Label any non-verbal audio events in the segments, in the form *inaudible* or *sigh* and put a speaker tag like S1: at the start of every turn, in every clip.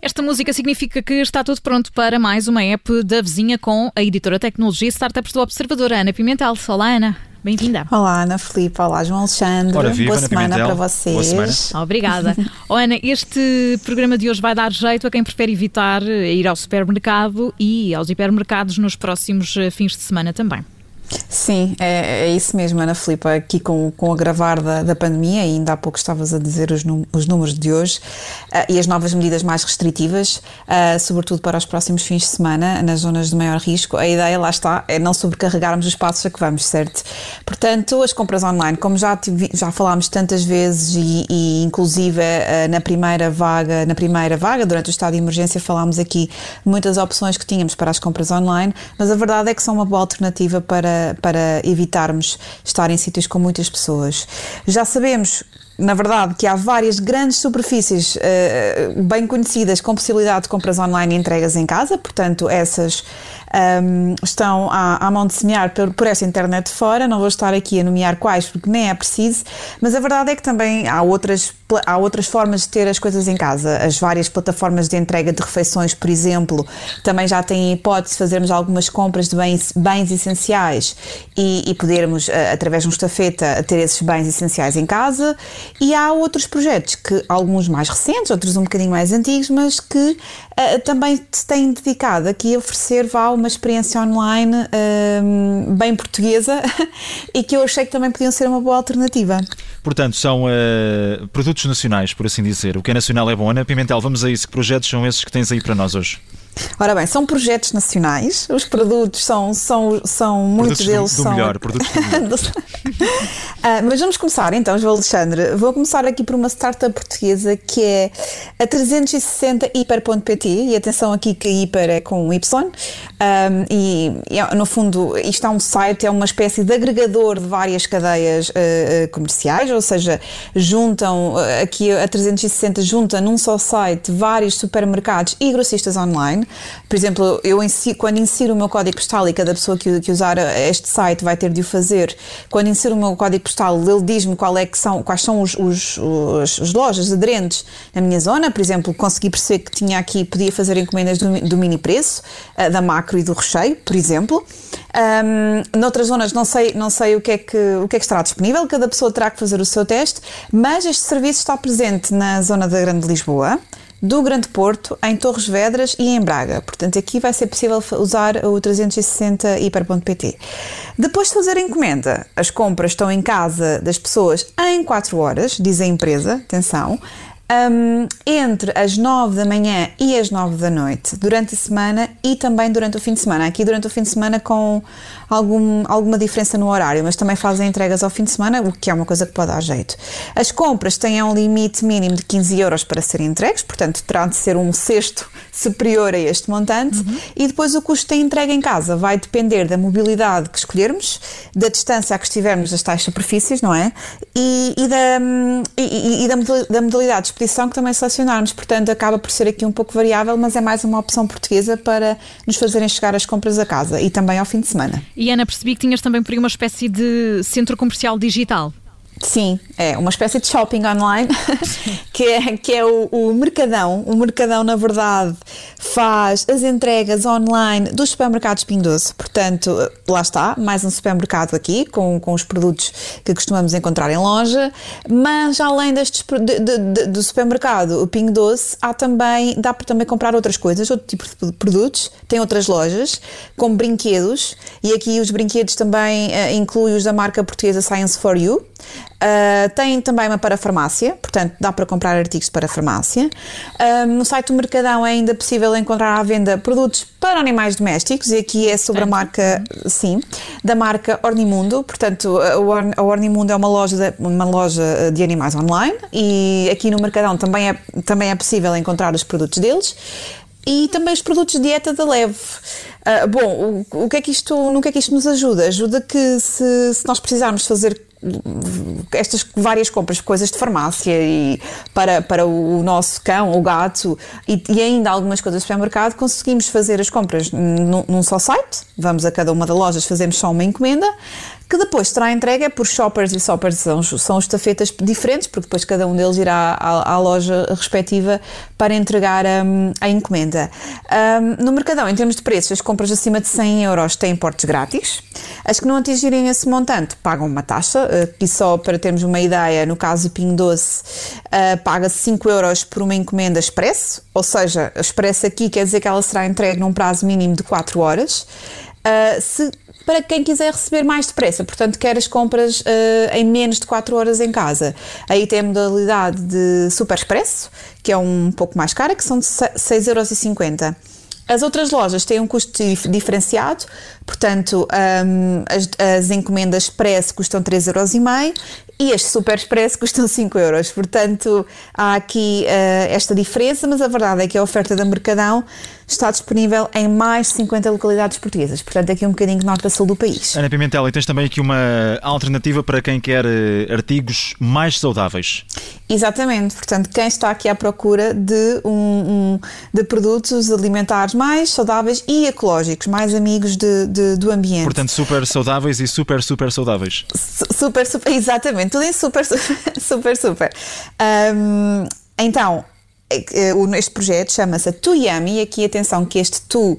S1: Esta música significa que está tudo pronto para mais uma app da vizinha com a editora Tecnologia Startups do Observador, Ana Pimentel. Olá, Ana. Bem-vinda.
S2: Olá, Ana Filipe. Olá, João Alexandre.
S3: Ora, viva,
S2: Boa
S3: Ana
S2: semana
S3: Pimentel.
S2: para vocês.
S3: Boa semana.
S1: Obrigada. *laughs* Oh, Ana, este programa de hoje vai dar jeito a quem prefere evitar eh, ir ao supermercado e aos hipermercados nos próximos eh, fins de semana também.
S2: Sim, é, é isso mesmo, Ana Filipe. Aqui com, com o agravar da, da pandemia, e ainda há pouco estavas a dizer os, os números de hoje, ah, e as novas medidas mais restritivas, ah, sobretudo para os próximos fins de semana, nas zonas de maior risco, a ideia, lá está, é não sobrecarregarmos os passos a que vamos, certo? Portanto, as compras online, como já, tive- já falámos tantas vezes, e, e inclusive ah, na primeira vaga, na primeira vaga, durante o estado de emergência, falámos aqui muitas opções que tínhamos para as compras online, mas a verdade é que são uma boa alternativa para, para evitarmos estar em sítios com muitas pessoas. Já sabemos. Na verdade, que há várias grandes superfícies eh, bem conhecidas com possibilidade de compras online e entregas em casa, portanto, essas ahm, estão à, à mão de semear por, por esta internet fora. Não vou estar aqui a nomear quais, porque nem é preciso, mas a verdade é que também há outras, há outras formas de ter as coisas em casa. As várias plataformas de entrega de refeições, por exemplo, também já têm a hipótese de fazermos algumas compras de bens, bens essenciais e, e podermos, eh, através de um estafeta, ter esses bens essenciais em casa. E há outros projetos, que alguns mais recentes, outros um bocadinho mais antigos, mas que eh, também se têm dedicado aqui a oferecer vá, uma experiência online ehm, bem portuguesa *laughs* e que eu achei que também podiam ser uma boa alternativa.
S3: Portanto, são eh, produtos nacionais, por assim dizer. O que é nacional é bom. Ana Pimentel, vamos a isso. Que projetos são esses que tens aí para nós hoje?
S2: Ora bem, são projetos nacionais, os produtos são, são, são muitos deles
S3: do, do
S2: são.
S3: melhor. Produtos do melhor. *laughs*
S2: Ah, mas vamos começar então, João Alexandre. Vou começar aqui por uma startup portuguesa que é a 360 hiper.pt e atenção aqui que hiper é com Y Ahm, e, e, no fundo isto é um site, é uma espécie de agregador de várias cadeias ah, ah, comerciais, ou seja, juntam ah, aqui a 360 junta num só site vários supermercados e grossistas online. Por exemplo, eu insi- quando insiro o meu código postal e cada pessoa que, que usar este site vai ter de o fazer, quando insiro o meu código postal, ele diz-me é são, quais são os, os, os- as lojas aderentes na minha zona. Por exemplo, consegui perceber que tinha aqui, podia fazer encomendas do, do mini preço, ah, da macro e do recheio, por exemplo. Ahm, noutras zonas não sei, não sei o, que é que, o que é que estará disponível, cada pessoa terá que fazer o seu teste, mas este serviço está presente na zona da Grande Lisboa, do Grande Porto, em Torres Vedras e em Braga. Portanto, aqui vai ser possível usar o 360 hiper.pt. Depois de fazer a encomenda, as compras estão em casa das pessoas em 4 horas, diz a empresa, atenção, hum, entre as 9 da manhã e as 9 da noite, durante a semana e também durante o fim de semana. Aqui durante o fim de semana com algum, alguma diferença no horário, mas também fazem entregas ao fim de semana, o que é uma coisa que pode dar jeito. As compras têm um limite mínimo de 15 euros para serem entregues, portanto terá de ser um cesto *laughs* superior a este montante, e depois o custo da entrega em casa vai depender da mobilidade que escolhermos, da distância a que estivermos das tais superfícies, não é? E, e da, hum, e, e- da modali- da modalidade de expedição que também selecionarmos. Portanto, acaba por ser aqui um pouco variável, mas é mais uma opção portuguesa para nos fazerem chegar as compras a casa e também ao fim de semana.
S1: E Ana, percebi que tinhas também por aí uma espécie de centro comercial digital.
S2: Sim, é uma espécie de shopping online, *laughs* que é, que é o, o Mercadão. O Mercadão, na verdade, faz as entregas online dos supermercados Pingo Doce. Portanto, lá está, mais um supermercado aqui, com, com os produtos que costumamos encontrar em loja. Mas, além destes, de- de- de- do supermercado, o Pingo há também, dá para também comprar outras coisas, outro tipo de produtos. Tem outras lojas, como brinquedos. E aqui os brinquedos também eh, incluem os da marca portuguesa Science for You. Uh, tem também uma para farmácia, portanto dá para comprar artigos para farmácia. Um, no site do Mercadão é ainda possível encontrar à venda produtos para animais domésticos e aqui é sobre a marca, sim, da marca Ornimundo. Portanto, a Orn- a Ornimundo é uma loja, de, uma loja de animais online e aqui no Mercadão também é, também é possível encontrar os produtos deles. E também os produtos de dieta da Leve. Ah, bom, o, o que é que isto, no que é que isto nos ajuda? Ajuda que se, se nós precisarmos fazer estas várias compras, coisas de farmácia e para, para o nosso cão ou gato e, e ainda algumas coisas de supermercado, conseguimos fazer as compras num, num só site. Vamos a cada uma das lojas, fazemos só uma encomenda que depois será entregue por shoppers e shoppers são, são estafetas diferentes, porque depois cada um deles irá à, à loja respectiva para entregar um, a encomenda. Um, no Mercadão, em termos de preços, as compras acima de 100 euros têm portes grátis. As que não atingirem esse montante pagam uma taxa, e uh, só para termos uma ideia, no caso do Pingo Doce, uh, paga-se 5 euros por uma encomenda expresso, ou seja, expresso aqui quer dizer que ela será entregue num prazo mínimo de 4 horas. Uh, se para quem quiser receber mais depressa, portanto, quer as compras uh, em menos de 4 horas em casa. Aí tem a modalidade de Super Expresso, que é um pouco mais cara, que são de 6,50€. As outras lojas têm um custo diferenciado, portanto, um, as, as, encomendas Expresso custam 3,5€ e as Super Expresso custam *laughs* 5 euros. Portanto, há aqui uh, esta diferença, mas a verdade é que a oferta da Mercadão está disponível em mais de 50 localidades portuguesas, portanto aqui um bocadinho de norte a sul do país.
S3: Ana Pimentel, e tens também aqui uma alternativa para quem quer eh, artigos mais saudáveis.
S2: Exatamente, portanto quem está aqui à procura de, um, um, de produtos alimentares mais saudáveis e ecológicos, mais amigos de, de, do ambiente.
S3: Portanto super saudáveis e super, super saudáveis.
S2: super, super, *laughs* exatamente, tudo em super, *laughs* super, super. Um, então, é é, este projeto chama-se Tu Yummy, e aqui atenção que este tu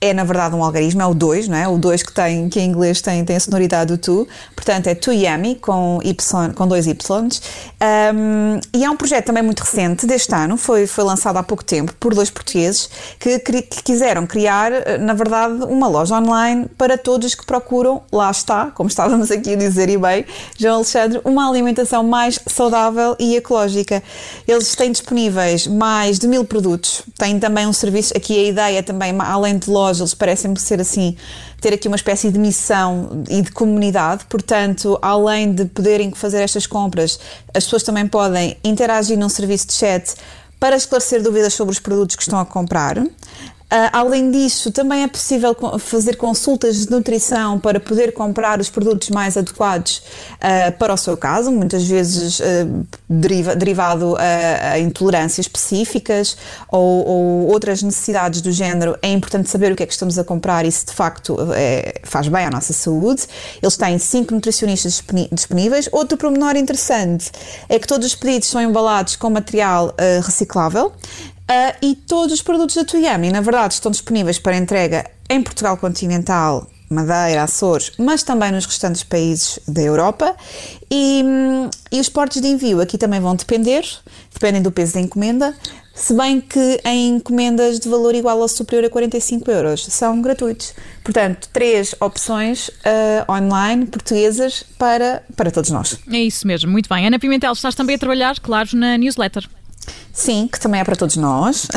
S2: é na verdade um algarismo, é o 2, não é? O 2 que tem, que em inglês tem, tem a sonoridade do tu, portanto é tu yummy com, y, com dois Ys. Um, e é um projeto também muito recente deste ano, foi, foi lançado há pouco tempo por dois portugueses que, que quiseram criar, na verdade, uma loja online para todos que procuram, lá está, como estávamos aqui a dizer e bem, João Alexandre, uma alimentação mais saudável e ecológica. Eles têm disponíveis mais de mil produtos, têm também um serviço, aqui a ideia também, além de loja, loja, eles parecem-me ser assim, ter aqui uma espécie de missão e de comunidade, portanto, além de poderem fazer estas compras, as pessoas também podem interagir num serviço de chat para esclarecer dúvidas sobre os produtos que estão a comprar. Uh, além disso, também é possível fazer consultas de nutrição para poder comprar os produtos mais adequados uh, para o seu caso, muitas vezes uh, deriva, derivado a, a, intolerâncias específicas ou, ou, outras necessidades do género. É importante saber o que é que estamos a comprar e se de facto é, faz bem à nossa saúde. Eles têm cinco nutricionistas disponíveis. Outro pormenor interessante é que todos os pedidos são embalados com material reciclável. Uh, e todos os produtos da Tuyami, na verdade, estão disponíveis para entrega em Portugal continental, Madeira, Açores, mas também nos restantes países da Europa. E, hum, e os portos de envio aqui também vão depender, dependem do peso da encomenda, se bem que em encomendas de valor igual ou superior a 45 euros são gratuitos. Portanto, três opções uh, online portuguesas para, para todos nós.
S1: É isso mesmo, muito bem. Ana Pimentel, estás também a trabalhar, claro, na newsletter.
S2: Sim, que também é para todos nós.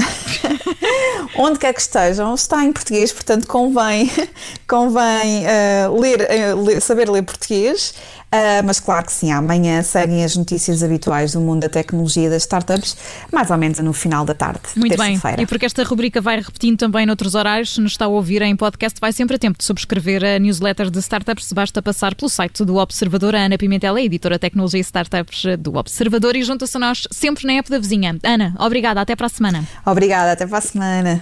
S2: *laughs* Onde quer que estejam, está em português, portanto convém, *laughs* convém uh, ler, uh, ler, saber ler português. Uh, mas claro que sim, amanhã seguem as notícias habituais do mundo da tecnologia e das startups, mais ou menos no final da tarde.
S1: Muito bem, e porque esta rubrica vai repetindo também noutros horários, se nos está a ouvir em podcast, vai sempre a tempo de subscrever a newsletter de startups. Basta passar pelo site do Observador. A Ana Pimentel é editora de tecnologia e startups do Observador e junta-se a nós sempre na app da vizinha. Ana, obrigada, até para a semana.
S2: Obrigada, até para a semana.